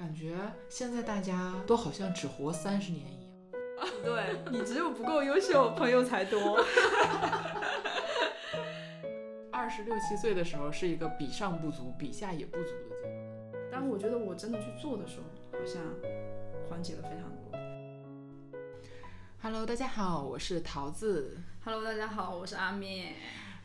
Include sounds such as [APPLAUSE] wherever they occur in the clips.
感觉现在大家都好像只活三十年一样。[LAUGHS] 对你只有不够优秀，朋友才多。二十六七岁的时候是一个比上不足，比下也不足的阶段。但我觉得我真的去做的时候，好像缓解了非常多。Hello，大家好，我是桃子。Hello，大家好，我是阿面。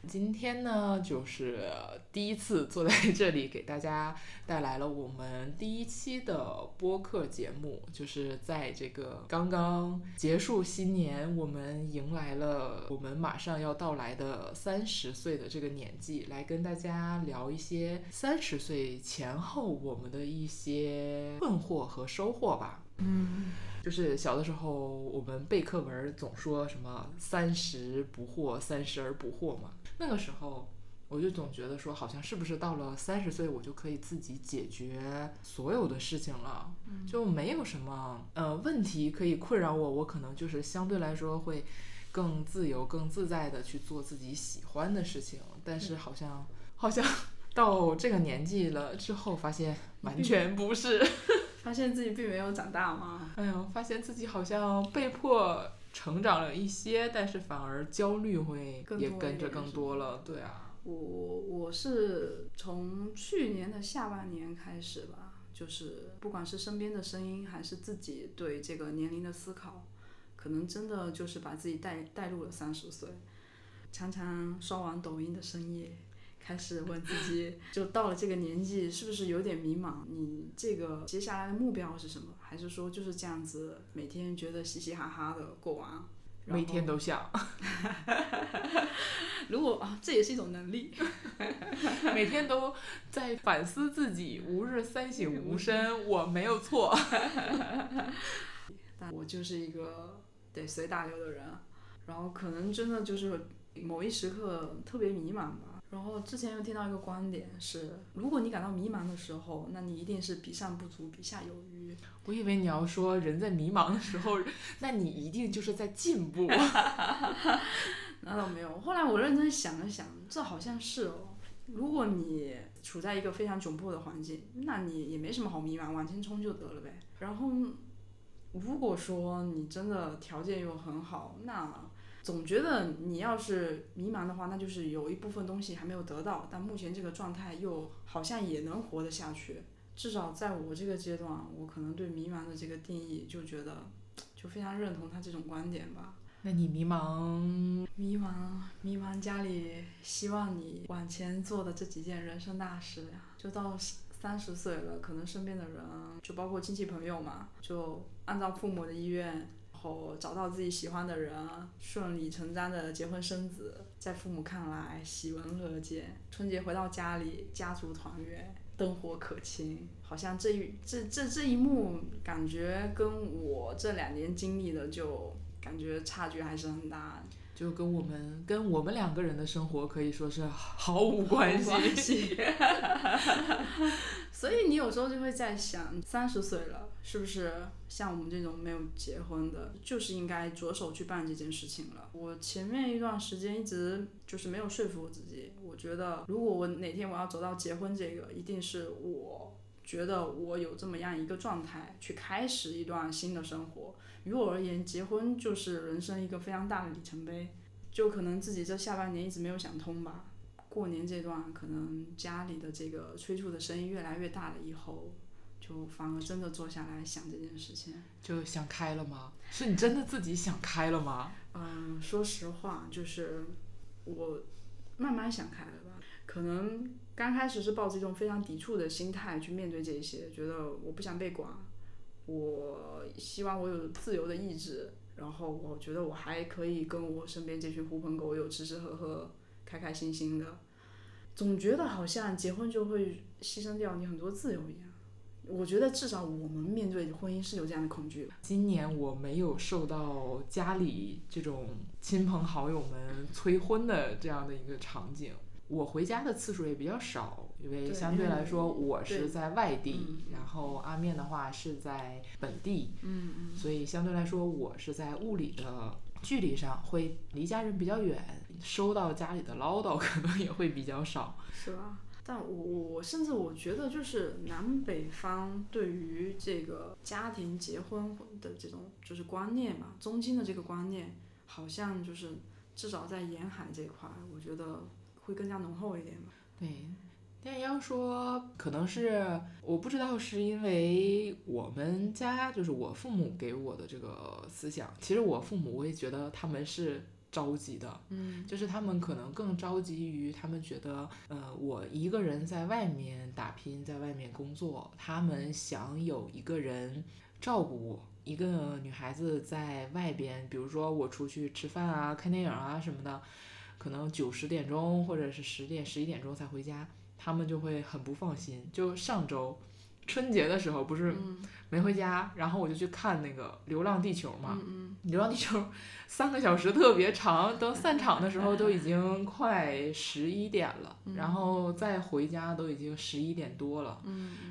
今天呢，就是第一次坐在 [LAUGHS] 这里给大家带来了我们第一期的播客节目，就是在这个刚刚结束新年，我们迎来了我们马上要到来的三十岁的这个年纪，来跟大家聊一些三十岁前后我们的一些困惑和收获吧。嗯，就是小的时候，我们背课文总说什么“三十不惑，三十而不惑”嘛。那个时候，我就总觉得说，好像是不是到了三十岁，我就可以自己解决所有的事情了，就没有什么呃问题可以困扰我。我可能就是相对来说会更自由、更自在的去做自己喜欢的事情。但是好像好像 [LAUGHS] 到这个年纪了之后，发现完全不是。[LAUGHS] 发现自己并没有长大吗？哎呦，发现自己好像被迫成长了一些，但是反而焦虑会也跟着更多了。对啊，我我是从去年的下半年开始吧，就是不管是身边的声音，还是自己对这个年龄的思考，可能真的就是把自己带带入了三十岁。常常刷完抖音的深夜，开始问自己，就到了这个年纪，是不是有点迷茫？你这个接下来的目标是什么？还是说就是这样子，每天觉得嘻嘻哈哈的过完？每天后都笑，[LAUGHS] 如果啊，这也是一种能力。[LAUGHS] 每天都在反思自己，吾日三省 [LAUGHS] 吾身，我没有错。但我就是一个得随大流的人，然后可能真的就是某一时刻特别迷茫吧。然后之前又听到一个观点是，如果你感到迷茫的时候，那你一定是比上不足，比下有余。我以为你要说人在迷茫的时候，[LAUGHS] 那你一定就是在进步。[LAUGHS] 那倒没有。后来我认真想了想，这好像是哦。如果你处在一个非常窘迫的环境，那你也没什么好迷茫，往前冲就得了呗。然后，如果说你真的条件又很好，那总觉得你要是迷茫的话，那就是有一部分东西还没有得到，但目前这个状态又好像也能活得下去。至少在我这个阶段，我可能对迷茫的这个定义就觉得，就非常认同他这种观点吧。那你迷茫，迷茫，迷茫，家里希望你往前做的这几件人生大事呀，就到三十岁了，可能身边的人，就包括亲戚朋友嘛，就按照父母的意愿，然后找到自己喜欢的人，顺理成章的结婚生子，在父母看来喜闻乐见，春节回到家里，家族团圆。灯火可亲，好像这一这这这一幕，感觉跟我这两年经历的就感觉差距还是很大。就跟我们跟我们两个人的生活可以说是毫无关系。关系。[LAUGHS] 所以你有时候就会在想，三十岁了，是不是像我们这种没有结婚的，就是应该着手去办这件事情了？我前面一段时间一直就是没有说服我自己，我觉得如果我哪天我要走到结婚这个，一定是我觉得我有这么样一个状态去开始一段新的生活。于我而言，结婚就是人生一个非常大的里程碑。就可能自己这下半年一直没有想通吧。过年这段，可能家里的这个催促的声音越来越大了，以后就反而真的坐下来想这件事情。就想开了吗？是你真的自己想开了吗？嗯，说实话，就是我慢慢想开了吧。可能刚开始是抱着一种非常抵触的心态去面对这些，觉得我不想被管，我希望我有自由的意志，然后我觉得我还可以跟我身边这群狐朋狗友吃吃喝喝，开开心心的。总觉得好像结婚就会牺牲掉你很多自由一样。我觉得至少我们面对婚姻是有这样的恐惧。今年我没有受到家里这种亲朋好友们催婚的这样的一个场景。我回家的次数也比较少，因为相对来说我是在外地，嗯然后阿面的话是在本地，嗯嗯。所以相对来说我是在物理的距离上会离家人比较远，收到家里的唠叨 [LAUGHS] 可能也会比较少。是吧？但我我甚至我觉得，就是南北方对于这个家庭结婚的这种就是观念嘛，中经的这个观念，好像就是至少在沿海这块，我觉得会更加浓厚一点吧。对，但要说可能是我不知道是因为我们家就是我父母给我的这个思想，其实我父母我也觉得他们是。着急的，嗯，就是他们可能更着急于他们觉得，呃，我一个人在外面打拼，在外面工作，他们想有一个人照顾我。一个女孩子在外边，比如说我出去吃饭啊、看电影啊什么的，可能九十点钟或者是十点、十一点钟才回家，他们就会很不放心。就上周春节的时候，不是没回家，然后我就去看那个《流浪地球》嘛，《流浪地球》。[LAUGHS] 三个小时特别长，等散场的时候都已经快十一点了，然后再回家都已经十一点多了。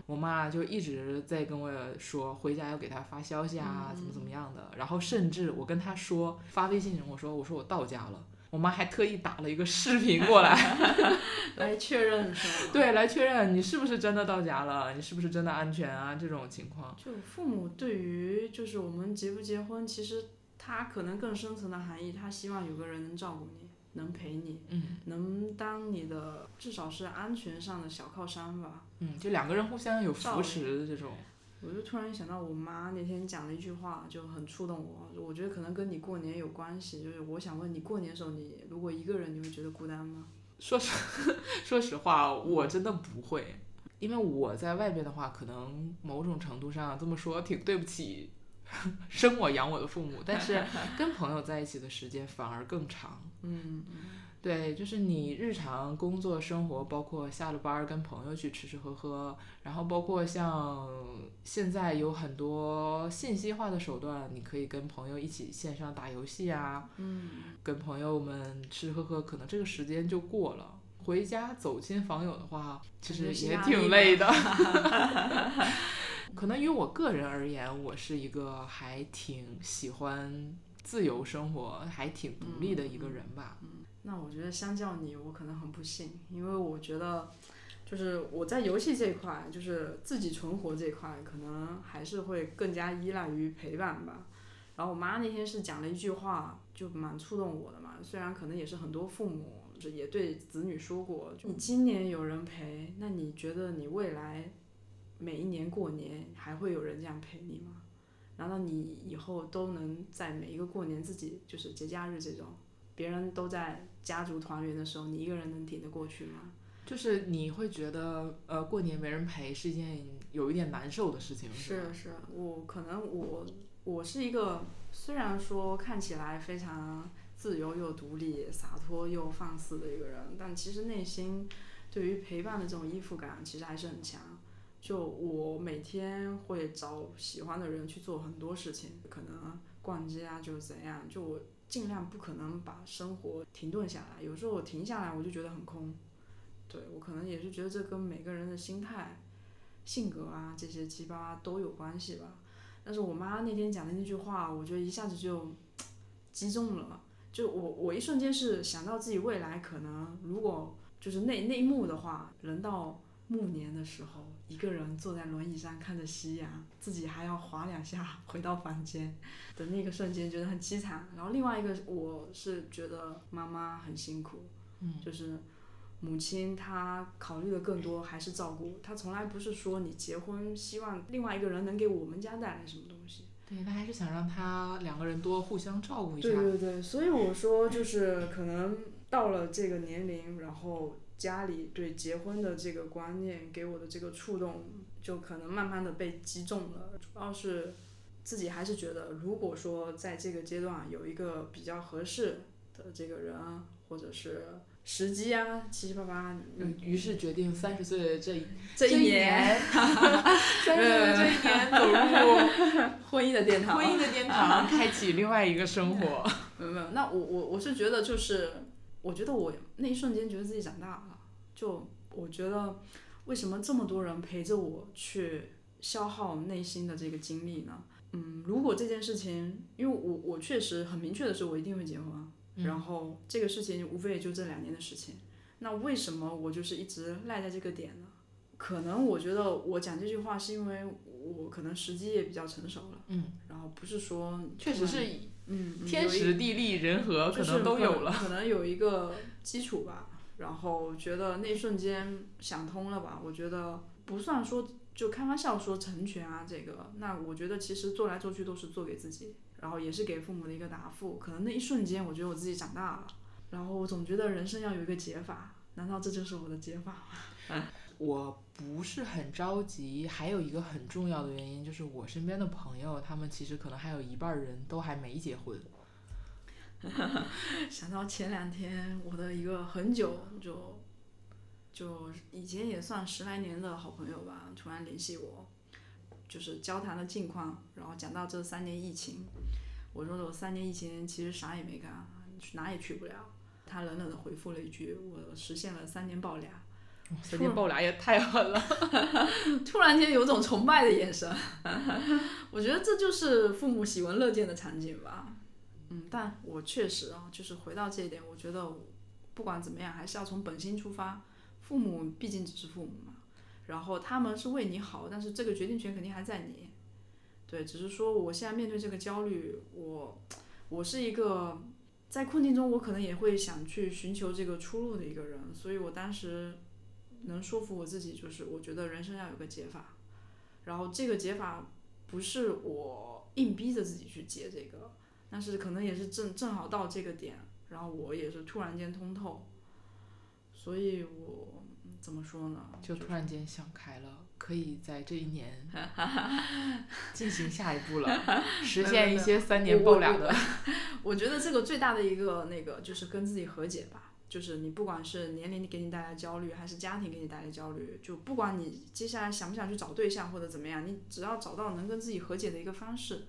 我妈就一直在跟我说回家要给她发消息啊，怎么怎么样的。然后甚至我跟她说发微信，我说我说我到家了，我妈还特意打了一个视频过来 [LAUGHS] 来确认？[LAUGHS] 对，来确认你是不是真的到家了，你是不是真的安全啊？这种情况。就父母对于就是我们结不结婚，其实。他可能更深层的含义，他希望有个人能照顾你，能陪你，嗯，能当你的至少是安全上的小靠山吧。嗯，就两个人互相有扶持的这种。我就突然想到，我妈那天讲了一句话，就很触动我。我觉得可能跟你过年有关系，就是我想问你，过年的时候你如果一个人，你会觉得孤单吗？说实 [LAUGHS] 说实话，我真的不会，因为我在外边的话，可能某种程度上这么说挺对不起。生我养我的父母，但是跟朋友在一起的时间反而更长。嗯，对，就是你日常工作生活，包括下了班跟朋友去吃吃喝喝，然后包括像现在有很多信息化的手段，你可以跟朋友一起线上打游戏啊，嗯，跟朋友们吃吃喝喝，可能这个时间就过了。回家走亲访友的话，其实也挺累的。[LAUGHS] 可能于我个人而言，我是一个还挺喜欢自由生活、还挺独立的一个人吧。嗯，那我觉得相较你，我可能很不幸，因为我觉得，就是我在游戏这一块，就是自己存活这一块，可能还是会更加依赖于陪伴吧。然后我妈那天是讲了一句话，就蛮触动我的嘛。虽然可能也是很多父母也对子女说过，你今年有人陪，那你觉得你未来？每一年过年还会有人这样陪你吗？难道你以后都能在每一个过年自己就是节假日这种，别人都在家族团圆的时候，你一个人能挺得过去吗？就是你会觉得呃过年没人陪是一件有一点难受的事情。是是，我可能我我是一个虽然说看起来非常自由又独立、洒脱又放肆的一个人，但其实内心对于陪伴的这种依附感其实还是很强。就我每天会找喜欢的人去做很多事情，可能逛街啊，就怎样，就我尽量不可能把生活停顿下来。有时候我停下来，我就觉得很空。对我可能也是觉得这跟每个人的心态、性格啊这些七八都有关系吧。但是我妈那天讲的那句话，我觉得一下子就击中了。就我我一瞬间是想到自己未来可能如果就是那那一幕的话，人到暮年的时候。一个人坐在轮椅上看着夕阳，自己还要滑两下回到房间的那个瞬间，觉得很凄惨。然后另外一个，我是觉得妈妈很辛苦，嗯，就是母亲她考虑的更多还是照顾，她从来不是说你结婚希望另外一个人能给我们家带来什么东西。对，她还是想让他两个人多互相照顾一下。对对对，所以我说就是可能到了这个年龄，然后。家里对结婚的这个观念给我的这个触动，就可能慢慢的被击中了。主要是自己还是觉得，如果说在这个阶段有一个比较合适的这个人，或者是时机啊，七七八八，于是决定三十岁这这一年，[LAUGHS] 三十岁这一年走入 [LAUGHS] 婚姻的殿堂，婚姻的殿堂，[LAUGHS] 开启另外一个生活。没有没有，那我我我是觉得就是。我觉得我那一瞬间觉得自己长大了，就我觉得为什么这么多人陪着我去消耗内心的这个精力呢？嗯，如果这件事情，因为我我确实很明确的是我一定会结婚，然后这个事情无非也就这两年的事情。那为什么我就是一直赖在这个点呢？可能我觉得我讲这句话是因为我可能时机也比较成熟了，嗯，然后不是说确实是嗯嗯天时地利人和可能都有了。可能有一个基础吧。然后觉得那一瞬间想通了吧？我觉得不算说就开玩笑说成全啊，这个，那我觉得其实做来做去都是做给自己，然后也是给父母的一个答复。可能那一瞬间，我觉得我自己长大了，然后我总觉得人生要有一个解法，难道这就是我的解法吗？[LAUGHS] 我不是很着急，还有一个很重要的原因就是我身边的朋友，他们其实可能还有一半人都还没结婚。[LAUGHS] 想到前两天我的一个很久就就以前也算十来年的好朋友吧，突然联系我，就是交谈的近况，然后讲到这三年疫情，我说我三年疫情其实啥也没干，哪也去不了。他冷冷的回复了一句：“我实现了三年抱俩。”三年抱俩也太狠了。[LAUGHS] 突然间有种崇拜的眼神，[LAUGHS] 我觉得这就是父母喜闻乐见的场景吧。嗯，但我确实啊，就是回到这一点，我觉得不管怎么样，还是要从本心出发。父母毕竟只是父母嘛，然后他们是为你好，但是这个决定权肯定还在你。对，只是说我现在面对这个焦虑，我我是一个在困境中，我可能也会想去寻求这个出路的一个人，所以我当时能说服我自己，就是我觉得人生要有个解法，然后这个解法不是我硬逼着自己去解这个，但是可能也是正正好到这个点，然后我也是突然间通透，所以我嗯怎么说呢？就突然间想开了，可以在这一年 [LAUGHS] 进行下一步了，[LAUGHS] 实现一些三年抱俩的。[LAUGHS] 我觉得这个最大的一个那个就是跟自己和解吧，就是你不管是年龄给你带来焦虑，还是家庭给你带来焦虑，就不管你接下来想不想去找对象或者怎么样，你只要找到能跟自己和解的一个方式。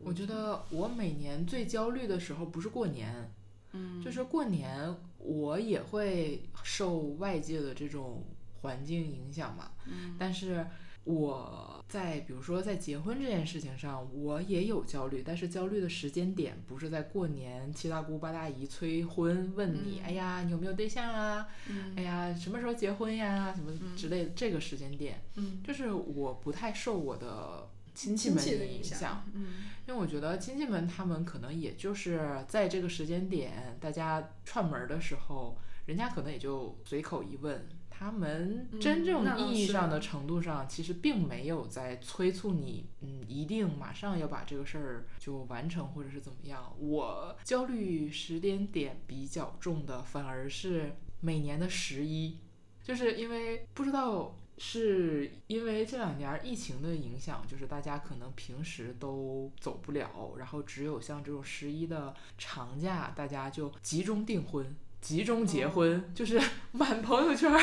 我觉得我每年最焦虑的时候不是过年，嗯，就是过年我也会受外界的这种环境影响嘛，嗯，但是我在比如说在结婚这件事情上，我也有焦虑，但是焦虑的时间点不是在过年，七大姑八大姨催婚问你，哎呀你有没有对象啊，哎呀什么时候结婚呀，什么之类的这个时间点，嗯，就是我不太受我的。亲戚们的影响响，嗯。因为我觉得亲戚们他们可能也就是在这个时间点，大家串门儿的时候，人家可能也就随口一问，他们嗯真正意义上的程度上，其实并没有在催促你，嗯，一定马上要把这个事儿就完成，或者是怎么样。我焦虑时间点比较重的，反而是每年的十一，就是因为不知道是因为这两年疫情的影响，就是大家可能平时都走不了，然后只有像这种十一的长假，大家就集中订婚。集中结婚，就是 [LAUGHS] 满朋友圈儿，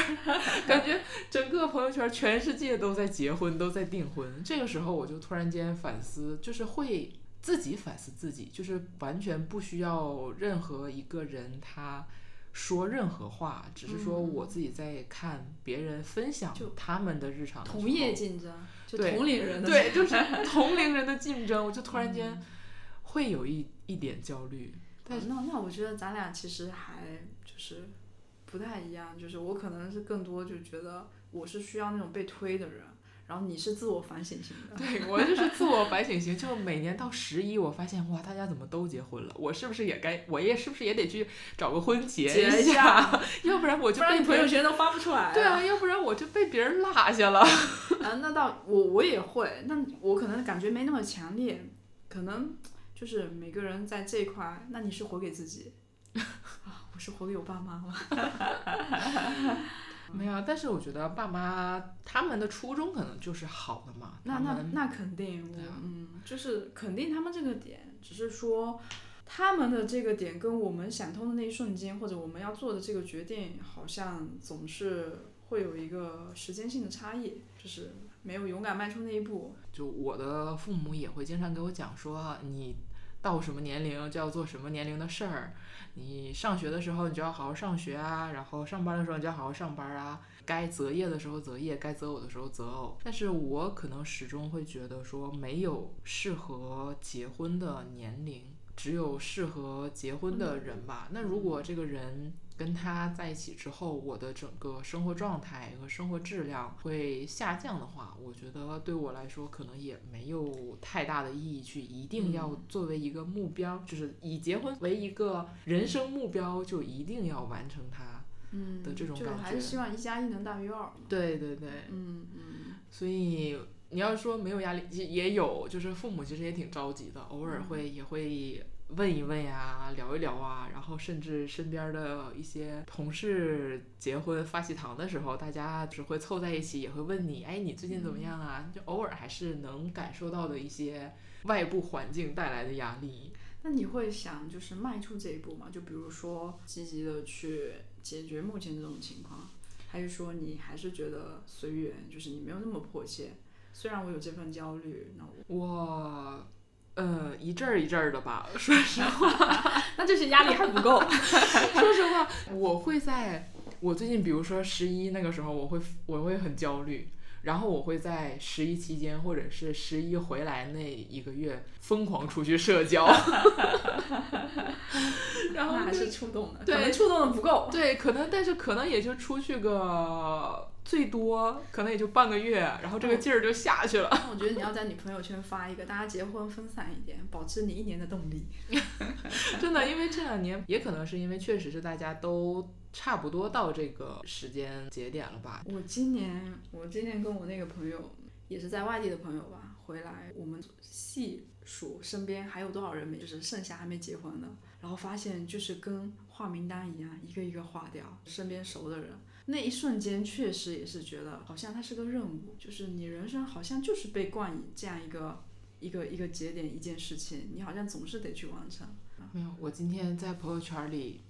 感觉整个朋友圈全世界都在结婚，都在订婚。这个时候我就突然间反思，就是会自己反思自己，就是完全不需要任何一个人他说任何话，只是说我自己在看别人分享他们的日常的同业竞争，就同龄人 [LAUGHS] 的对，就是 [LAUGHS] 同龄人的竞争，我就突然间会有一一点焦虑。那那我觉得咱俩其实还就是不太一样，就是我可能是更多就觉得我是需要那种被推的人，然后你是自我反省型的。对我就是自我反省型，[LAUGHS] 就每年到十一，我发现哇，大家怎么都结婚了？我是不是也该，我也是不是也得去找个婚结结一下？[LAUGHS] 要不然我就不然你朋友圈都发不出来。对啊，要不然我就被别人落下了。啊，[LAUGHS] 那倒我我也会，那我可能感觉没那么强烈，可能就是每个人在这一块，那你是活给自己 [LAUGHS] 啊，我是活给我爸妈吗？[LAUGHS] 没有，但是我觉得爸妈他们的初衷可能就是好的嘛。那那那肯定，嗯，就是肯定他们这个点，只是说他们的这个点跟我们想通的那一瞬间，或者我们要做的这个决定，好像总是会有一个时间性的差异，就是没有勇敢迈出那一步。就我的父母也会经常给我讲说，你到什么年龄就要做什么年龄的事儿，你上学的时候你就要好好上学啊，然后上班的时候你就要好好上班啊，该择业的时候择业，该择偶的时候择偶。但是我可能始终会觉得说，没有适合结婚的年龄。只有适合结婚的人吧。那如果这个人跟他在一起之后，我的整个生活状态和生活质量会下降的话，我觉得对我来说可能也没有太大的意义去一定要嗯作为一个目标，就是以结婚为一个人生目标，就一定要完成它。嗯的这种感就还是希望一加一能大于二。对对对，嗯嗯所以你要说没有压力，也也有，就是父母其实也挺着急的，偶尔嗯会也会问一问呀，聊一聊啊，然后甚至身边的一些同事结婚发喜糖的时候，大家只会凑在一起，也会问你，哎，你最近怎么样啊？就偶尔还是能感受到的一些外部环境带来的压力。那你会想就是迈出这一步吗？就比如说积极的去解决目前这种情况，还是说你还是觉得随缘，就是你没有那么迫切？虽然我有这份焦虑，那我我，呃，一阵儿一阵儿的吧，说实话。[LAUGHS] 那就是压力还不够。[LAUGHS] 说实话，我会在我最近，比如说十一那个时候，我会我会很焦虑，然后我会在十一期间或者是十一回来那一个月疯狂出去社交，[LAUGHS] 然后还是触动的，对可能触动的不够。对，可能但是可能也就出去个最多可能也就半个月，然后这个劲儿就下去了。那我觉得你要在你朋友圈发一个，大家结婚分散一点，保持你一年的动力。[LAUGHS] 真的，因为这两年也可能是因为确实是大家都差不多到这个时间节点了吧，我今年，我今年跟我那个朋友，也是在外地的朋友吧，回来，我们细数身边还有多少人没，就是剩下还没结婚的，然后发现就是跟划名单一样，一个一个划掉身边熟的人。那一瞬间确实也是觉得，好像它是个任务，就是你人生好像就是被冠以这样一个一个一个节点一件事情，你好像总是得去完成。没有，我今天在朋友圈里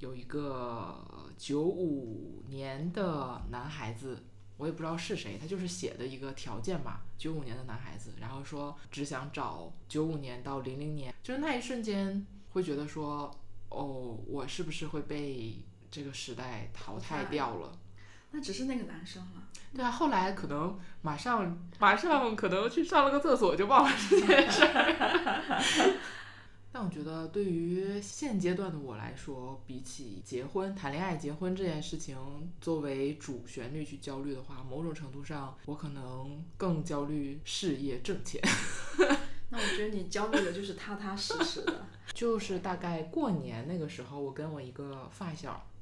有一个九五年的男孩子，我也不知道是谁，他就是写的一个条件吧，九五年的男孩子，然后说只想找九五年到零零年，就是那一瞬间会觉得说，哦，我是不是会被这个时代淘汰掉了？那只是那个男生了。对啊，后来可能马上马上可能去上了个厕所就忘了这件事儿。[LAUGHS] 但我觉得对于现阶段的我来说，比起结婚、谈恋爱、结婚这件事情作为主旋律去焦虑的话，某种程度上我可能更焦虑事业挣钱。[LAUGHS] 那我觉得你焦虑的就是踏踏实实的。[LAUGHS] 就是大概过年那个时候，我跟我一个发小嗯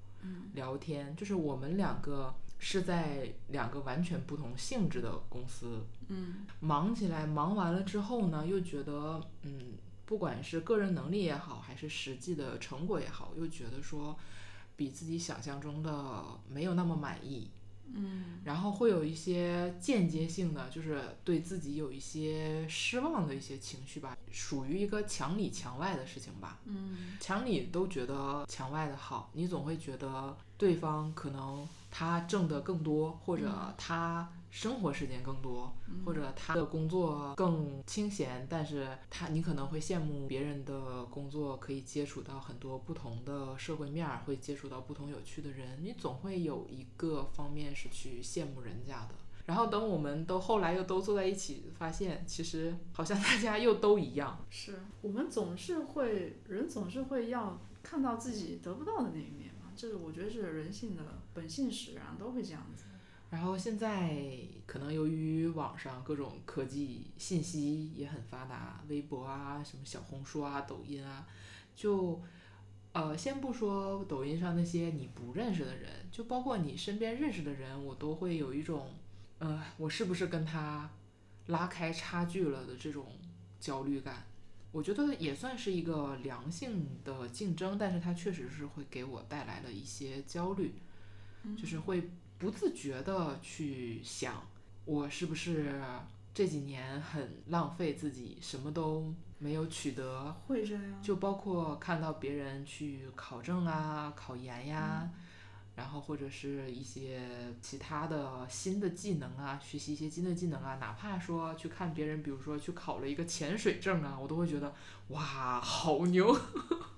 聊天，就是我们两个是在两个完全不同性质的公司嗯。忙起来，忙完了之后呢，又觉得，嗯，不管是个人能力也好，还是实际的成果也好，又觉得说，比自己想象中的没有那么满意，嗯。然后会有一些间接性的，就是对自己有一些失望的一些情绪吧，属于一个墙里墙外的事情吧。嗯。墙里都觉得墙外的好，你总会觉得对方可能他挣得更多，或者他生活时间更多，或者他的工作更清闲，但是他你可能会羡慕别人的工作可以接触到很多不同的社会面儿，会接触到不同有趣的人，你总会有一个方面是去羡慕人家的。然后等我们都后来又都坐在一起，发现其实好像大家又都一样。是我们总是会，人总是会要看到自己得不到的那一面嘛，这是我觉得是人性的本性使然，都会这样子。然后现在可能由于网上各种科技信息也很发达，微博啊、什么小红书啊、抖音啊，就呃，先不说抖音上那些你不认识的人，就包括你身边认识的人，我都会有一种，呃，我是不是跟他拉开差距了的这种焦虑感。我觉得也算是一个良性的竞争，但是它确实是会给我带来了一些焦虑，就是会不自觉的去想，我是不是这几年很浪费自己，什么都没有取得，会这样，就包括看到别人去考证啊、考研呀，然后或者是一些其他的新的技能啊，学习一些新的技能啊，哪怕说去看别人，比如说去考了一个潜水证啊，我都会觉得哇，好牛！[LAUGHS]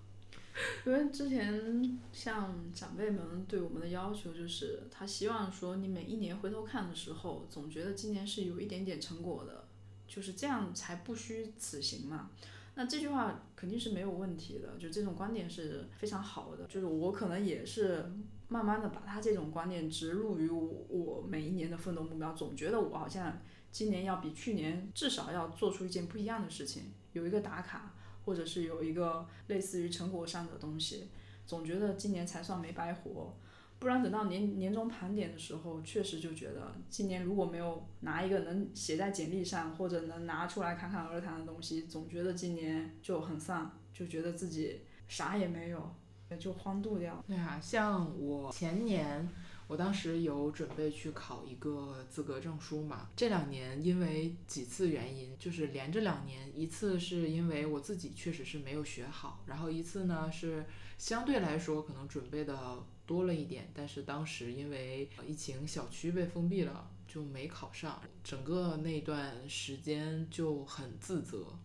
[LAUGHS] 因为之前像长辈们对我们的要求就是，他希望说你每一年回头看的时候，总觉得今年是有一点点成果的，就是这样才不虚此行嘛。那这句话肯定是没有问题的，就这种观点是非常好的。就是我可能也是慢慢的把他这种观念植入于我我每一年的奋斗目标，总觉得我好像今年要比去年至少要做出一件不一样的事情，有一个打卡，或者是有一个类似于成果上的东西，总觉得今年才算没白活。不然等到年年终盘点的时候，确实就觉得今年如果没有拿一个能写在简历上或者能拿出来侃侃而谈的东西，总觉得今年就很丧，就觉得自己啥也没有，就荒度掉。对啊，像我前年，我当时有准备去考一个资格证书嘛。这两年因为几次原因，就是连着两年，一次是因为我自己确实是没有学好，然后一次呢是相对来说可能准备的。多了一点，但是当时因为疫情，小区被封闭了，就没考上。整个那段时间就很自责，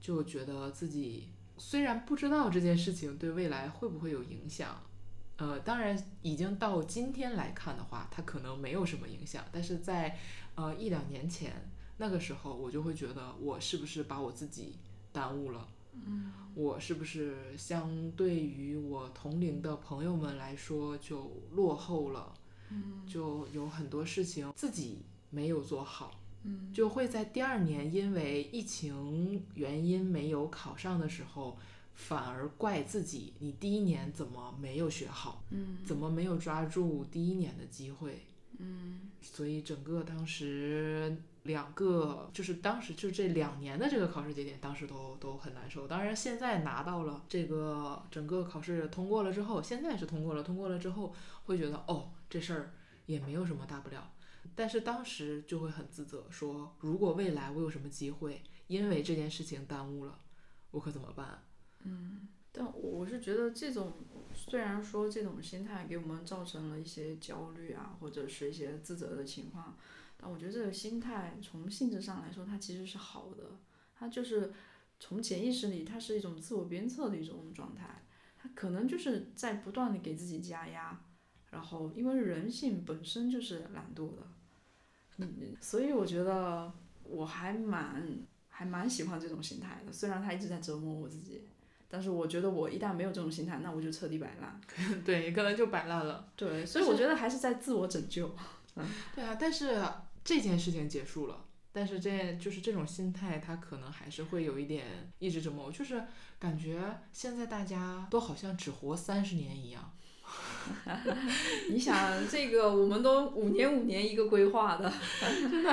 就觉得自己虽然不知道这件事情对未来会不会有影响，呃，当然已经到今天来看的话，它可能没有什么影响。但是在呃一两年前那个时候，我就会觉得我是不是把我自己耽误了。嗯，我是不是相对于我同龄的朋友们来说就落后了？嗯，就有很多事情自己没有做好，嗯，就会在第二年因为疫情原因没有考上的时候，反而怪自己，你第一年怎么没有学好？嗯，怎么没有抓住第一年的机会？嗯，所以整个当时。两个就是当时就这两年的这个考试节点，当时都都很难受。当然现在拿到了这个整个考试通过了之后，现在是通过了，通过了之后会觉得哦这事儿也没有什么大不了。但是当时就会很自责，说如果未来我有什么机会，因为这件事情耽误了，我可怎么办？嗯，但我是觉得这种虽然说这种心态给我们造成了一些焦虑啊，或者是一些自责的情况。但我觉得这个心态从性质上来说，它其实是好的。它就是从潜意识里，它是一种自我鞭策的一种状态。它可能就是在不断的给自己加压，然后因为人性本身就是懒惰的，嗯，所以我觉得我还蛮还蛮喜欢这种心态的。虽然它一直在折磨我自己，但是我觉得我一旦没有这种心态，那我就彻底摆烂。[LAUGHS] 对，可能就摆烂了。对，所以我觉得还是在自我拯救。嗯，对啊，但是。这件事情结束了，但是这就是这种心态，它可能还是会有一点一直折磨我。就是感觉现在大家都好像只活三十年一样。[LAUGHS] 你想，这个我们都五年五年一个规划的，真的。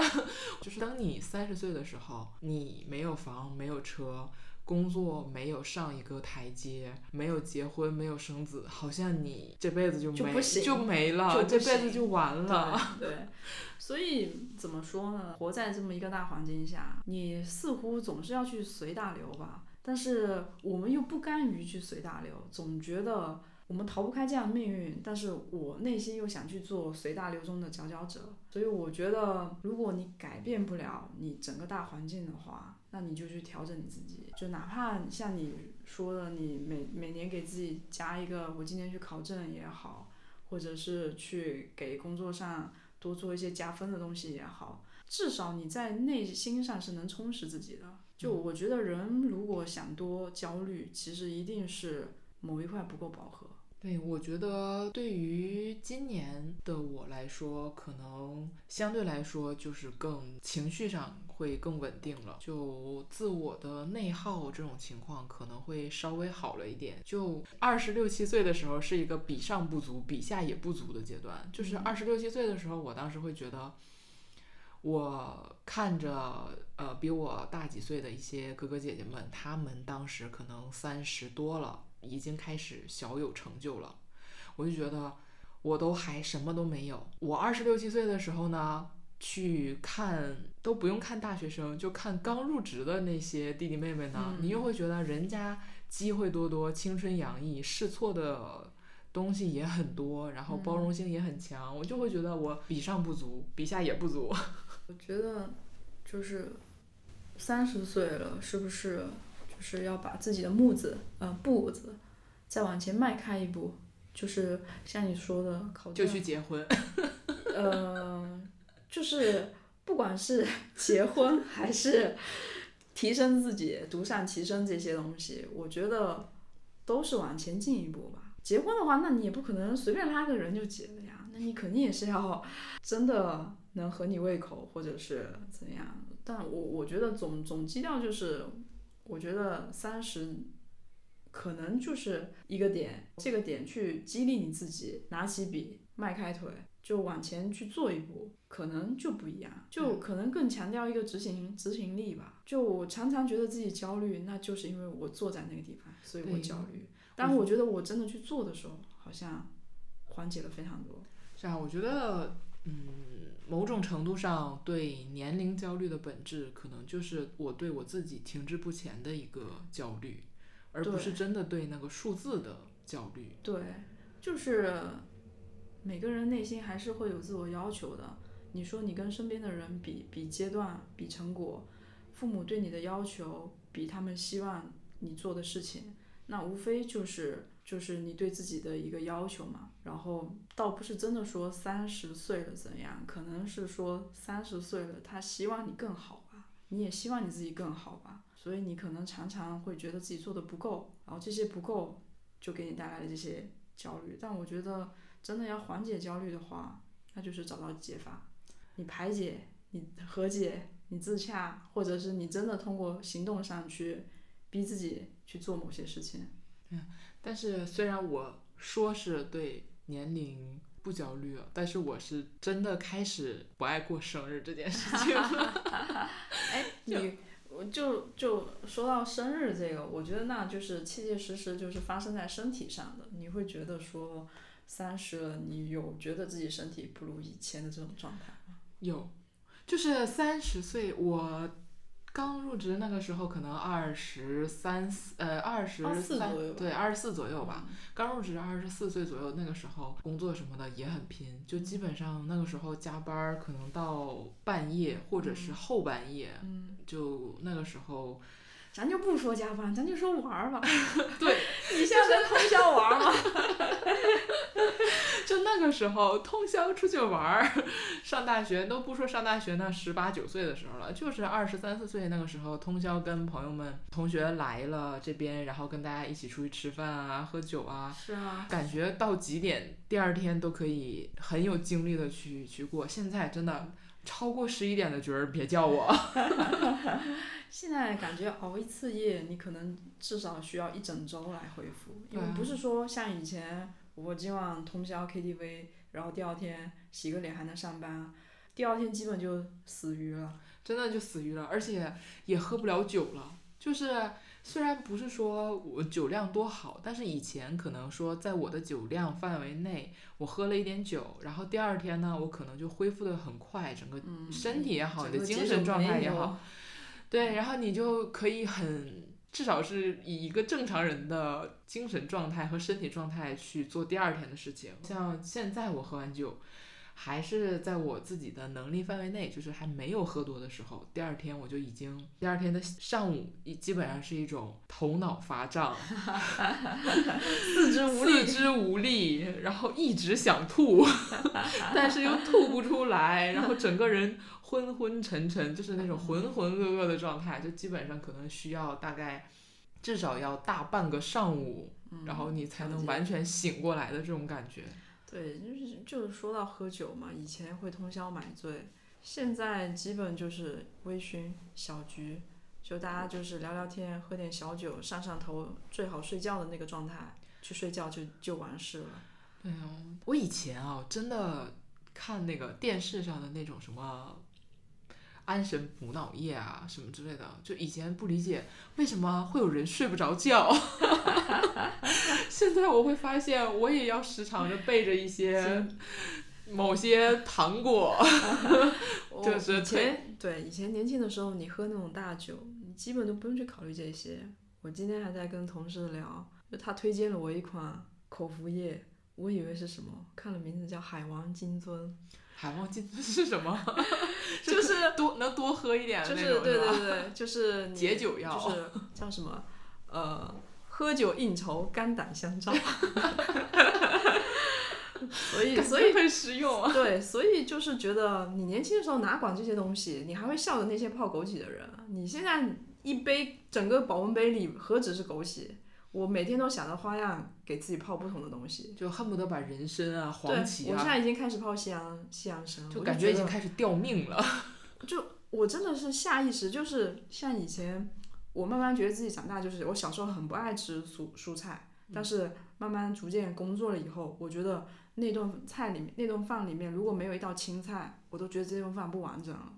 就是当你三十岁的时候，你没有房，没有车。工作没有上一个台阶，没有结婚，没有生子，好像你这辈子就没就没了，这辈子就完了。对，[LAUGHS] 所以怎么说呢？活在这么一个大环境下，你似乎总是要去随大流吧，但是我们又不甘于去随大流，总觉得我们逃不开这样的命运。但是我内心又想去做随大流中的佼佼者，所以我觉得，如果你改变不了你整个大环境的话，那你就去调整你自己，就哪怕像你说的，你每每年给自己加一个，我今年去考证也好，或者是去给工作上多做一些加分的东西也好，至少你在内心上是能充实自己的。就我觉得人如果想多焦虑，其实一定是某一块不够饱和。对，我觉得对于今年的我来说，可能相对来说就是更情绪上。会更稳定了，就自我的内耗这种情况可能会稍微好了一点。就二十六七岁的时候是一个比上不足，比下也不足的阶段。就是二十六七岁的时候，我当时会觉得，我看着呃比我大几岁的一些哥哥姐姐们，他们当时可能三十多了，已经开始小有成就了，我就觉得我都还什么都没有。我二十六七岁的时候呢？去看都不用看大学生，就看刚入职的那些弟弟妹妹呢，你又会觉得人家机会多多，青春洋溢，试错的东西也很多，然后包容性也很强，我就会觉得我比上不足，比下也不足。[LAUGHS] 我觉得就是三十岁了，是不是就是要把自己的步子，呃，步子再往前迈开一步，就是像你说的，考就去结婚，[LAUGHS] 呃。就是不管是 [LAUGHS] 结婚还是提升自己、独善其身这些东西，我觉得都是往前进一步吧。结婚的话，那你也不可能随便拉个人就结了呀，那你肯定也是要真的能合你胃口，或者是怎样。但我我觉得总总基调就是，我觉得三十可能就是一个点，这个点去激励你自己，拿起笔，迈开腿，就往前去做一步，可能就不一样，就可能更强调一个执行执行力吧。就我常常觉得自己焦虑，那就是因为我坐在那个地方，所以我焦虑。但我觉得我真的去做的时候，好像缓解了非常多。是啊，我觉得，嗯，某种程度上对年龄焦虑的本质，可能就是我对我自己停滞不前的一个焦虑，而不是真的对那个数字的焦虑。对，就是每个人内心还是会有自我要求的。你说你跟身边的人比比阶段、比成果，父母对你的要求比他们希望你做的事情，那无非就是就是你对自己的一个要求嘛。然后倒不是真的说三十岁了怎样，可能是说三十岁了，他希望你更好吧，你也希望你自己更好吧。所以你可能常常会觉得自己做的不够，然后这些不够就给你带来了这些焦虑。但我觉得真的要缓解焦虑的话，那就是找到解法，你排解、你和解、你自洽，或者是你真的通过行动上去逼自己去做某些事情。嗯但是虽然我说是对年龄不焦虑了，但是我是真的开始不爱过生日这件事情了。[LAUGHS] 哎，你我就就说到生日这个，我觉得那就是切切实实就是发生在身体上的。你会觉得说三十了，你有觉得自己身体不如以前的这种状态吗？有，就是三十岁，我刚入职那个时候可能二十三四，呃，二十24三左右对，二十四左右吧。刚入职二十四岁左右，那个时候工作什么的也很拼，就基本上那个时候加班可能到半夜或者是后半夜，嗯，就那个时候，咱就不说加班，咱就说玩儿吧。[LAUGHS] 对，[LAUGHS] 你现在在通宵玩儿吗？[LAUGHS] 就那个时候通宵出去玩儿，上大学都不说上大学那十八九岁的时候了，就是二十三四岁那个时候，通宵跟朋友们、同学来了这边，然后跟大家一起出去吃饭啊、喝酒啊，是啊，感觉到几点，第二天都可以很有精力的去去过。现在真的超过十一点的局儿，别叫我。[LAUGHS] 现在感觉熬一次夜，你可能至少需要一整周来恢复，因为不是说像以前我今晚通宵 KTV，然后第二天洗个脸还能上班，第二天基本就死鱼了。真的就死鱼了，而且也喝不了酒了。就是虽然不是说我酒量多好，但是以前可能说在我的酒量范围内，我喝了一点酒，然后第二天呢，我可能就恢复的很快，整个嗯，身体也好，你的精神状态也好，，对，然后你就可以很。至少是以一个正常人的精神状态和身体状态去做第二天的事情。像现在我喝完酒，还是在我自己的能力范围内，就是还没有喝多的时候，第二天我就已经，第二天的上午基本上是一种头脑发胀、[LAUGHS] 四肢无力四肢无力，然后一直想吐，[LAUGHS] 但是又吐不出来，然后整个人昏昏沉沉，就是那种浑浑噩噩的状态，就基本上可能需要大概至少要大半个上午，然后你才能完全醒过来的这种感觉。对，就是就是说到喝酒嘛，以前会通宵买醉，现在基本就是微醺小局，就大家就是聊聊天，喝点小酒，上上头，最好睡觉的那个状态去睡觉就就完事了。对啊，我以前啊，真的看那个电视上的那种什么安神补脑液啊什么之类的，就以前不理解为什么会有人睡不着觉。[LAUGHS] 现在我会发现，我也要时常的备着一些 [LAUGHS] 某些糖果。[LAUGHS] 就是以前对以前年轻的时候，你喝那种大酒，你基本都不用去考虑这些。我今天还在跟同事聊，就他推荐了我一款口服液，我以为是什么，看了名字叫海王金樽，海王金樽是什么？[LAUGHS] 就是多能多喝一点的就是对对对，就是解酒药就是叫什么呃，喝酒应酬，肝胆相照。[LAUGHS] 所以，所以觉很实用啊。[LAUGHS] 对，所以就是觉得你年轻的时候哪管这些东西，你还会笑的那些泡枸杞的人，你现在一杯整个保温杯里何止是枸杞，我每天都想着花样给自己泡不同的东西。就恨不得把人参啊、黄，芪啊，我现在已经开始泡西洋西洋参，就感觉已经开始掉命了。[LAUGHS] 就我真的是下意识，就是像以前，我慢慢觉得自己长大，就是我小时候很不爱吃蔬蔬菜，但是慢慢逐渐工作了以后，我觉得那顿菜里面那顿饭里面如果没有一道青菜，我都觉得这顿饭不完整了。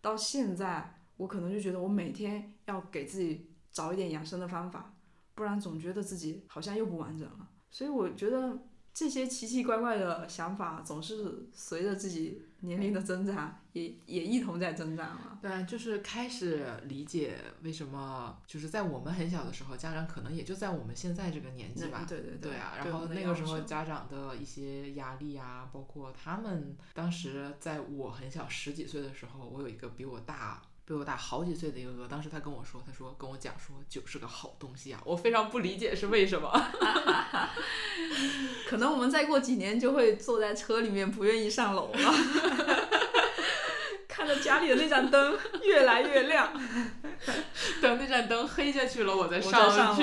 到现在，我可能就觉得我每天要给自己找一点养生的方法，不然总觉得自己好像又不完整了。所以我觉得这些奇奇怪怪的想法，总是随着自己年龄的增长，也也一同在增长了。对，啊就是开始理解为什么，就是在我们很小的时候，家长可能也就在我们现在这个年纪吧。对对对啊，然后那个时候家长的一些压力啊，包括他们当时在我很小十几岁的时候，我有一个比我大。比我大好几岁的一个哥，当时他跟我说，他说跟我讲说酒是个好东西啊，我非常不理解是为什么。[LAUGHS] 可能我们再过几年就会坐在车里面不愿意上楼了，[LAUGHS] 看着家里的那盏灯越来越亮，[LAUGHS] 等那盏灯黑下去了，我再上去。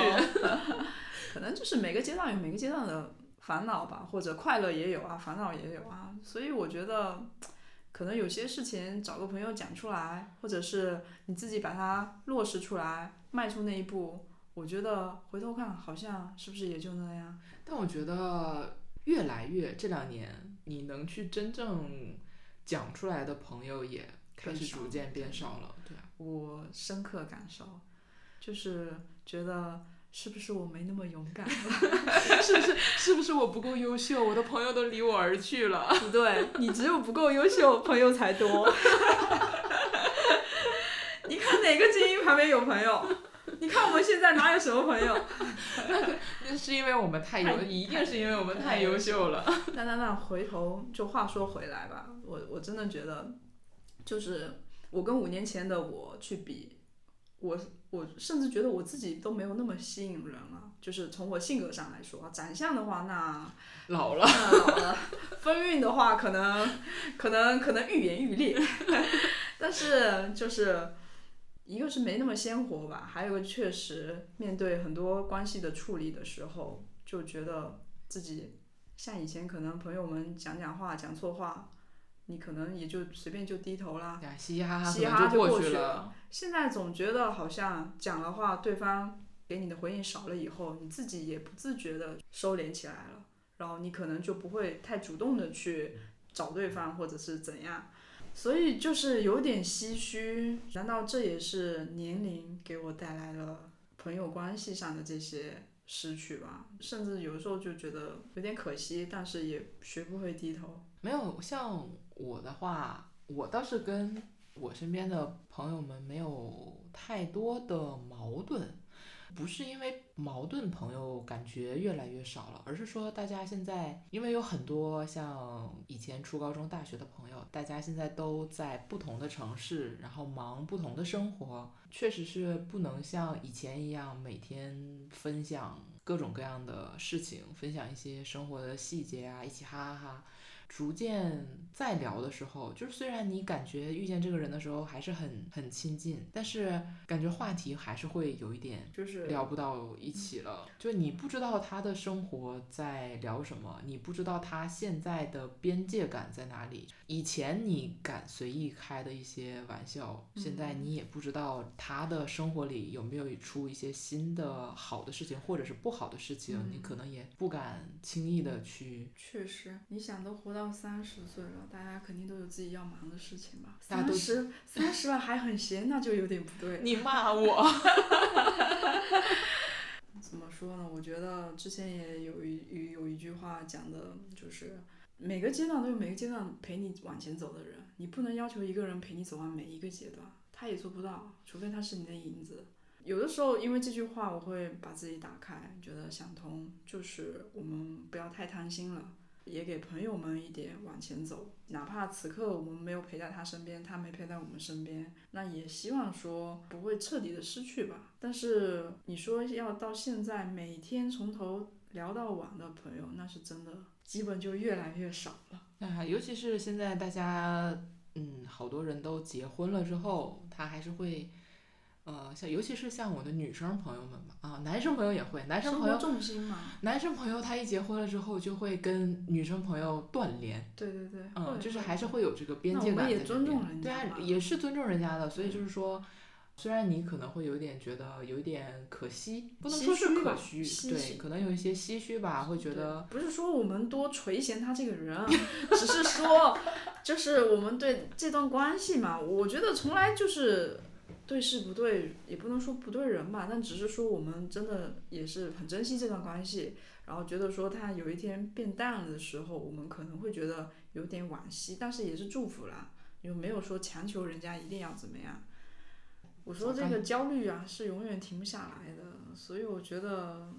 可能就是每个阶段有每个阶段的烦恼吧，或者快乐也有啊，烦恼也有啊。所以我觉得，可能有些事情找个朋友讲出来，或者是你自己把它落实出来，迈出那一步，我觉得回头看好像是不是也就那样。但我觉得越来越这两年，你能去真正讲出来的朋友也开始逐渐变少了。对啊，我深刻感受，就是觉得是不是我没那么勇敢了？[LAUGHS] 是不是是不是我不够优秀？我的朋友都离我而去了。不对，你只有不够优秀，朋友才多。[LAUGHS] 你看哪个精英旁边有朋友？你看我们现在哪有什么朋友？那是因为我们太优，一定是因为我们太优秀了。[LAUGHS] 那那那回头就话说回来吧，我我真的觉得，就是我跟五年前的我去比，我我甚至觉得我自己都没有那么吸引人了。就是从我性格上来说，长相的话，那老了，那老了，风韵的话，可能可能可能愈演愈烈，[LAUGHS] 但是就是一个是没那么鲜活吧，还有个确实面对很多关系的处理的时候，就觉得自己像以前可能朋友们讲讲话讲错话，你可能也就随便就低头啦，呀，嘻嘻哈哈嘻嘻哈哈就过去去了。现在总觉得好像讲了话，对方给你的回应少了以后，你自己也不自觉的收敛起来了，然后你可能就不会太主动的去找对方或者是怎样，所以就是有点唏嘘。难道这也是年龄给我带来了朋友关系上的这些失去吧？甚至有时候就觉得有点可惜，但是也学不会低头。没有像我的话，我倒是跟我身边的朋友们没有太多的矛盾，不是因为矛盾朋友感觉越来越少了，而是说大家现在因为有很多像以前初高中、大学的朋友，大家现在都在不同的城市，然后忙不同的生活，确实是不能像以前一样每天分享各种各样的事情，分享一些生活的细节啊，一起哈哈哈。逐渐再聊的时候，就是虽然你感觉遇见这个人的时候还是很很亲近，但是感觉话题还是会有一点就是聊不到一起了。就你不知道他的生活在聊什么，你不知道他现在的边界感在哪里。以前你敢随意开的一些玩笑，现在你也不知道他的生活里有没有出一些新的好的事情，或者是不好的事情，你可能也不敢轻易的去。确实，你想都活到三十岁了，大家肯定都有自己要忙的事情吧？三十三十了还很闲，那就有点不对。你骂我，[LAUGHS] 怎么说呢？我觉得之前也有一有有一句话讲的，就是每个阶段都有每个阶段陪你往前走的人，你不能要求一个人陪你走完每一个阶段，他也做不到，除非他是你的影子。有的时候，因为这句话，我会把自己打开，觉得想通，就是我们不要太贪心了，也给朋友们一点往前走，哪怕此刻我们没有陪在他身边，他没陪在我们身边，那也希望说不会彻底的失去吧。但是你说要到现在每天从头聊到晚的朋友，那是真的，基本就越来越少了。啊，尤其是现在大家，嗯，好多人都结婚了之后，他还是会呃，像尤其是像我的女生朋友们吧，啊，男生朋友也会，男生朋友，重心嘛，男生朋友他一结婚了之后就会跟女生朋友断联，对对对，嗯，就是还是会有这个边界感在这边尊重人对啊，家也是尊重人家的，所以就是说。虽然你可能会有点觉得有一点可惜，不能唏说是可惜，对，可能有一些唏嘘吧，会觉得不是说我们多垂涎他这个人啊，[LAUGHS] 只是说，就是我们对这段关系嘛，我觉得从来就是对事不对，也不能说不对人吧，但只是说我们真的也是很珍惜这段关系，然后觉得说他有一天变淡了的时候，我们可能会觉得有点惋惜，但是也是祝福啦，又没有说强求人家一定要怎么样。我说这个焦虑啊，是永远停不下来的，所以我觉得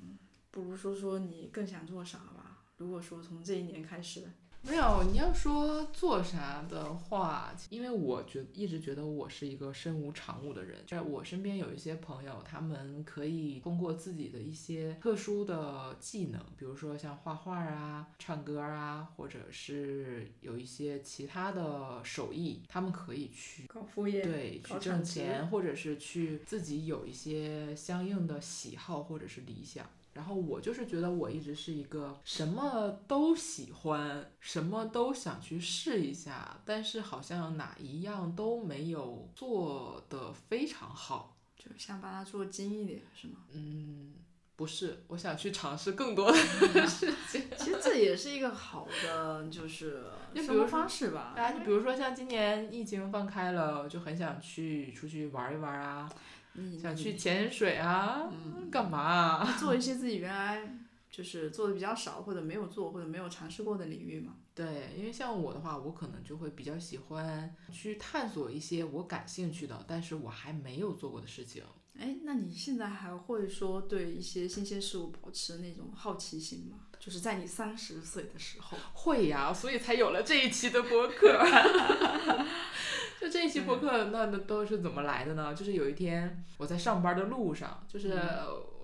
不如说说你更想做啥吧。如果说从这一年开始，没有，你要说做啥的话，因为我觉一直觉得我是一个身无长物的人，在我身边有一些朋友，他们可以通过自己的一些特殊的技能，比如说像画画啊、唱歌啊，或者是有一些其他的手艺，他们可以去搞副业，对，去挣钱，或者是去自己有一些相应的喜好或者是理想。然后我就是觉得我一直是一个什么都喜欢，什么都想去试一下，但是好像哪一样都没有做得非常好。就想把它做精一点，是吗？嗯，不是，我想去尝试更多的事情。[LAUGHS] 其实这也是一个好的，就是生活就比如说方式吧。啊，就比如说像今年疫情放开了，就很想去出去玩一玩啊，你想去潜水啊，干嘛啊？做一些自己原来就是做的比较少，或者没有做，或者没有尝试过的领域嘛。对，因为像我的话，我可能就会比较喜欢去探索一些我感兴趣的，但是我还没有做过的事情。哎，那你现在还会说对一些新鲜事物保持那种好奇心吗？就是在你三十岁的时候，会呀，所以才有了这一期的播客。[LAUGHS] 就这一期播客，那那都是怎么来的呢？就是有一天我在上班的路上，就是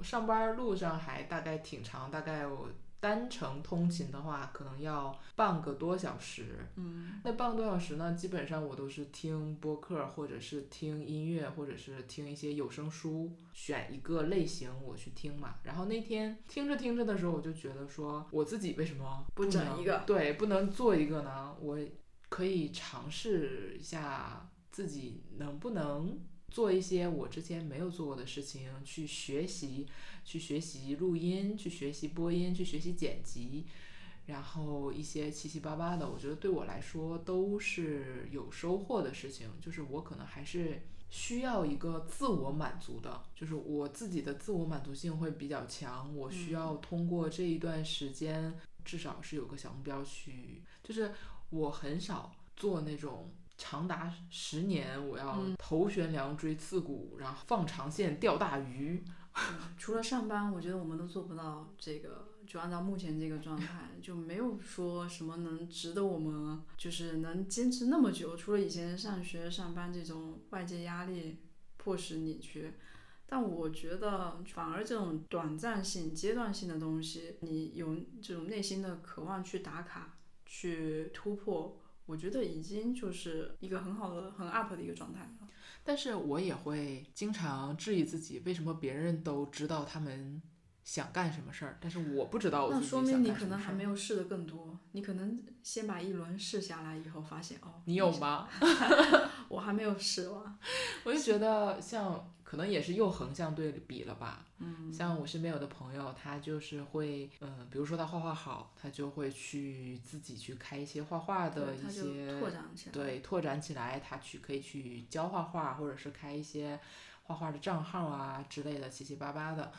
上班路上还大概挺长，大概我单程通勤的话，可能要半个多小时。嗯，那半个多小时呢，基本上我都是听播客，或者是听音乐，或者是听一些有声书，选一个类型我去听嘛。然后那天听着听着的时候，我就觉得说，我自己为什么不能整一个对，不能做一个呢？我可以尝试一下自己能不能做一些我之前没有做过的事情，去学习，去学习录音，去学习播音，去学习剪辑。然后一些七七八八的，我觉得对我来说都是有收获的事情。就是我可能还是需要一个自我满足的，就是我自己的自我满足性会比较强。我需要通过这一段时间，至少是有个小目标去，就是我很少做那种。长达十年，我要头悬梁锥刺股，然后放长线钓大鱼。除了上班，我觉得我们都做不到这个。就按照目前这个状态，就没有说什么能值得我们就是能坚持那么久。除了以前上学、上班这种外界压力迫使你去，但我觉得反而这种短暂性、阶段性的东西，你有这种内心的渴望去打卡、去突破。我觉得已经就是一个很好的、很 up 的一个状态。但是我也会经常质疑自己，为什么别人都知道他们想干什么事儿，但是我不知道我自己那说想干什么事儿。明你可能还没有试的更多，你可能先把一轮试下来以后，发现哦，你有吗？[LAUGHS] 我还没有试完。[LAUGHS] 我就觉得像可能也是又横向对比了吧。嗯，像我身边有的朋友，他就是会，嗯、比如说他画画好，他就会去自己去开一些画画的一些拓展起来。对，拓展起来，他去可以去教画画，或者是开一些画画的账号啊之类的，七七八八的。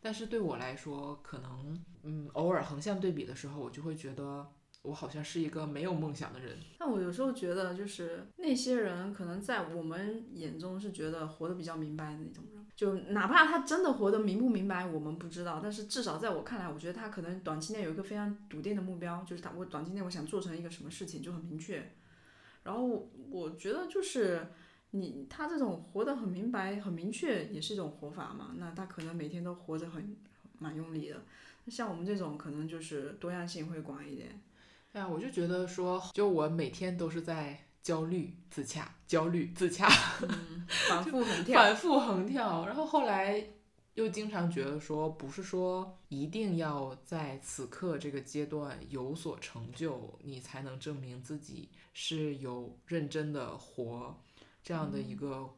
但是对我来说，可能嗯，偶尔横向对比的时候，我就会觉得我好像是一个没有梦想的人。但我有时候觉得，就是那些人可能在我们眼中是觉得活得比较明白的那种人，就哪怕他真的活得明不明白，我们不知道，但是至少在我看来，我觉得他可能短期内有一个非常笃定的目标，就是他我短期内我想做成一个什么事情就很明确。然后我觉得就是你他这种活得很明白、很明确，也是一种活法嘛。那他可能每天都活着很蛮用力的。像我们这种可能就是多样性会广一点。哎呀，我就觉得说，就我每天都是在焦虑自洽，焦虑自洽，嗯，反复横跳。反复横跳。然后后来又经常觉得说，不是说一定要在此刻这个阶段有所成就，你才能证明自己是有认真的活这样的一个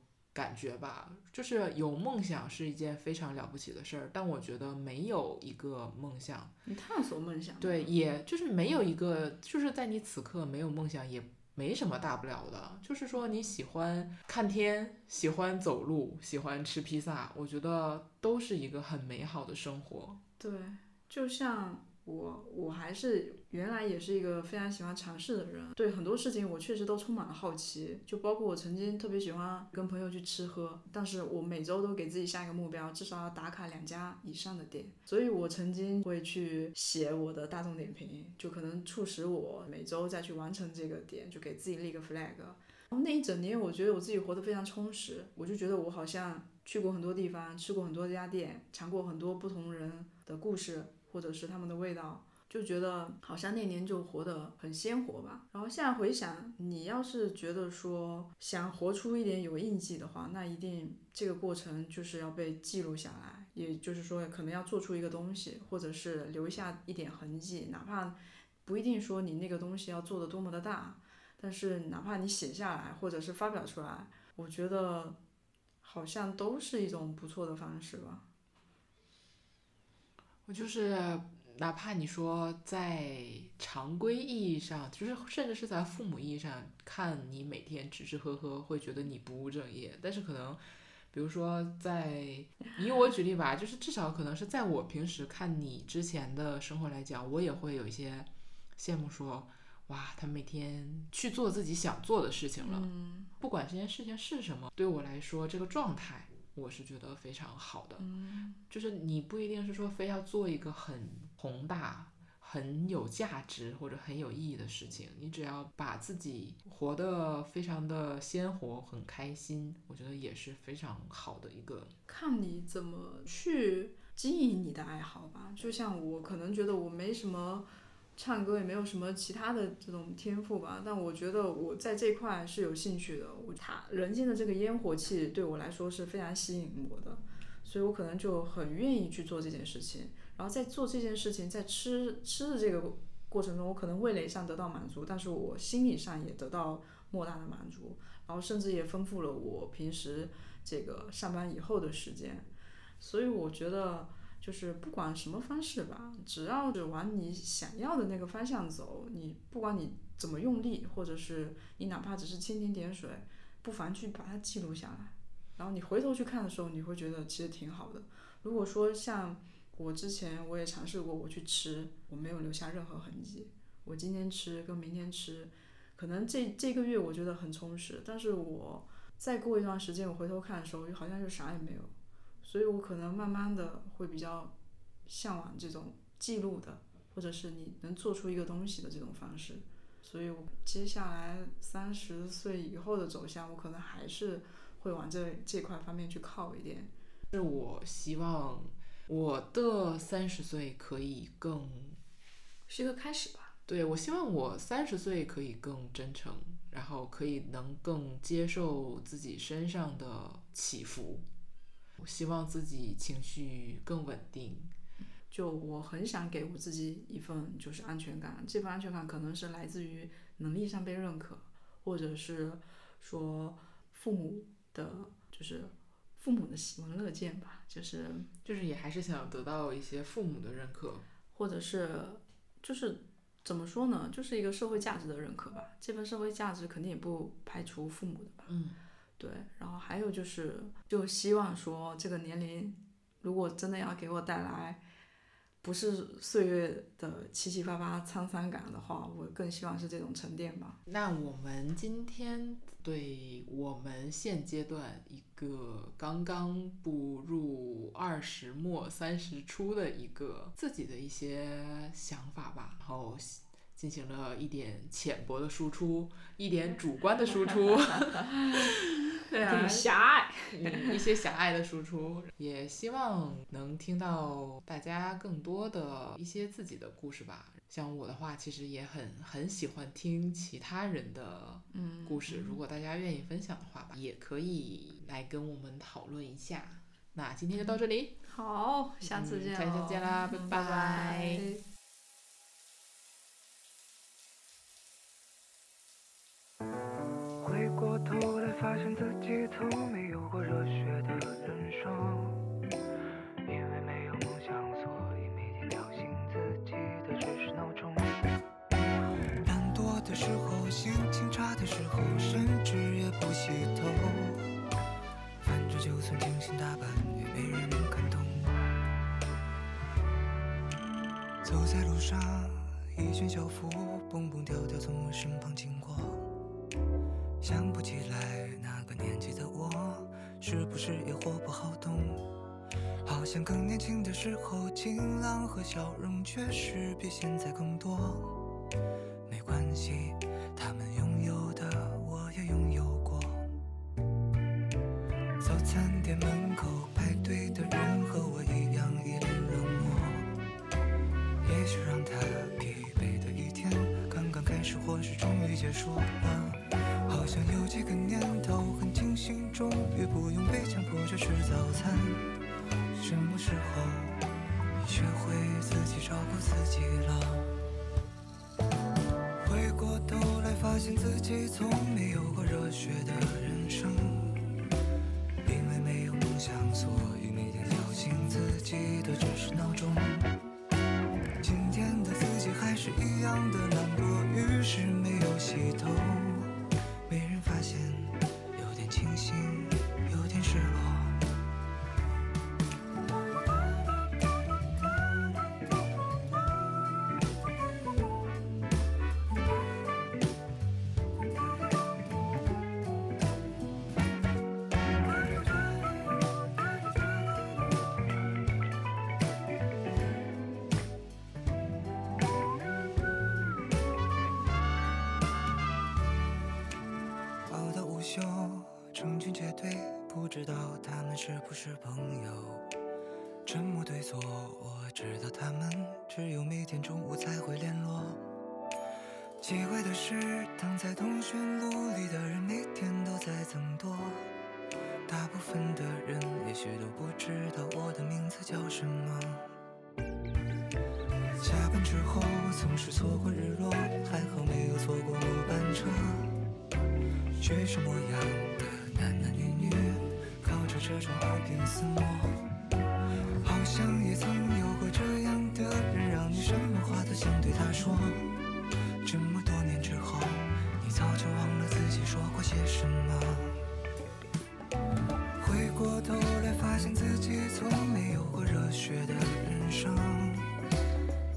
感觉吧。就是有梦想是一件非常了不起的事儿，但我觉得没有一个梦想，你探索梦想。对，也就是没有一个，就是在你此刻没有梦想也。没什么大不了的，就是说你喜欢看天，喜欢走路，喜欢吃披萨，我觉得都是一个很美好的生活。对，就像。我我还是原来也是一个非常喜欢尝试的人，对很多事情我确实都充满了好奇，就包括我曾经特别喜欢跟朋友去吃喝，但是我每周都给自己下一个目标，至少要打卡两家以上的店，所以我曾经会去写我的大众点评，就可能促使我每周再去完成这个点，就给自己立个 flag。然后那一整年，我觉得我自己活得非常充实，我就觉得我好像去过很多地方，吃过很多家店，尝过很多不同人的故事。或者是他们的味道，就觉得好像那年就活得很鲜活吧。然后现在回想，你要是觉得说想活出一点有印记的话，那一定这个过程就是要被记录下来，也就是说可能要做出一个东西，或者是留下一点痕迹，哪怕不一定说你那个东西要做的多么的大，但是哪怕你写下来或者是发表出来，我觉得好像都是一种不错的方式吧。就是，哪怕你说在常规意义上，就是甚至是在父母意义上看你每天吃吃喝喝，会觉得你不务正业。但是可能，比如说在以我举例吧，就是至少可能是在我平时看你之前的生活来讲，我也会有一些羡慕，说哇，他每天去做自己想做的事情了，不管这件事情是什么，对我来说这个状态。我是觉得非常好的，就是你不一定是说非要做一个很宏大、很有价值或者很有意义的事情，你只要把自己活得非常的鲜活、很开心，我觉得也是非常好的一个。看你怎么去经营你的爱好吧。就像我可能觉得我没什么。唱歌也没有什么其他的这种天赋吧，但我觉得我在这块是有兴趣的。我他人间的这个烟火气对我来说是非常吸引我的，所以我可能就很愿意去做这件事情。然后在做这件事情，在吃吃的这个过程中，我可能味蕾上得到满足，但是我心理上也得到莫大的满足，然后甚至也丰富了我平时这个上班以后的时间。所以我觉得。就是不管什么方式吧，只要是往你想要的那个方向走，你不管你怎么用力，或者是你哪怕只是蜻蜓点水，不妨去把它记录下来。然后你回头去看的时候，你会觉得其实挺好的。如果说像我之前我也尝试过，我去吃，我没有留下任何痕迹。我今天吃跟明天吃，可能这这个月我觉得很充实，但是我再过一段时间我回头看的时候，好像就啥也没有。所以我可能慢慢的会比较向往这种记录的，或者是你能做出一个东西的这种方式。所以我接下来三十岁以后的走向，我可能还是会往这这块方面去靠一点。是我希望我的三十岁可以更是一个开始吧。对，我希望我三十岁可以更真诚，然后可以能更接受自己身上的起伏。希望自己情绪更稳定，就我很想给我自己一份就是安全感，这份安全感可能是来自于能力上被认可，或者是说父母的，就是父母的喜闻乐见吧，就是就是也还是想得到一些父母的认可，或者是就是怎么说呢，就是一个社会价值的认可吧，这份社会价值肯定也不排除父母的吧，嗯。对，然后还有就是，就希望说这个年龄，如果真的要给我带来不是岁月的七七八八沧桑感的话，我更希望是这种沉淀吧。那我们今天对我们现阶段一个刚刚步入二十末三十初的一个自己的一些想法吧，然后进行了一点浅薄的输出，一点主观的输出。[LAUGHS] 对啊挺，狭隘。嗯，一些狭隘的输出，也希望能听到大家更多的一些自己的故事吧。像我的话，其实也很很喜欢听其他人的嗯故事，如果大家愿意分享的话吧，也可以来跟我们讨论一下。那今天就到这里，好，下次见、嗯下次见啦拜拜回过头来，发现自己从没有过热血的人生。因为没有梦想，所以每天叫醒自己的只是闹钟。懒惰的时候，心情差的时候，甚至也不洗头。反正就算精心打扮，也没人能看懂。走在路上，一群校服蹦蹦跳跳从我身旁经过。想不起来那个年纪的我，是不是也活不好动？好像更年轻的时候，晴朗和笑容确实比现在更多。没关系，他们拥有的我也拥有过。早餐店门口排队的人和我一样一脸冷漠。也许让他疲惫的一天刚刚开始，或是终于结束了。好像有几个念头很清醒，终于不用被强迫着吃早餐。什么时候你学会自己照顾自己了？回过头来，发现自己从没有过热血的人生。因为没有梦想，所以每天叫醒自己的只是闹钟。今天的自己还是一样的懒惰，于是没有洗头。知道他们是不是朋友。沉默对坐，我知道他们只有每天中午才会联络。奇怪的是，躺在通讯录里的人每天都在增多。大部分的人也许都不知道我的名字叫什么。下班之后总是错过日落，还好没有错过末班车。学生模样的男男女女，这种耳边厮磨，好像也曾有过这样的人，让你什么话都想对他说。这么多年之后，你早就忘了自己说过些什么。回过头来，发现自己从没有过热血的人生。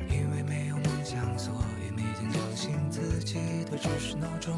因为没有梦想，所以每天叫醒自己的只是闹钟。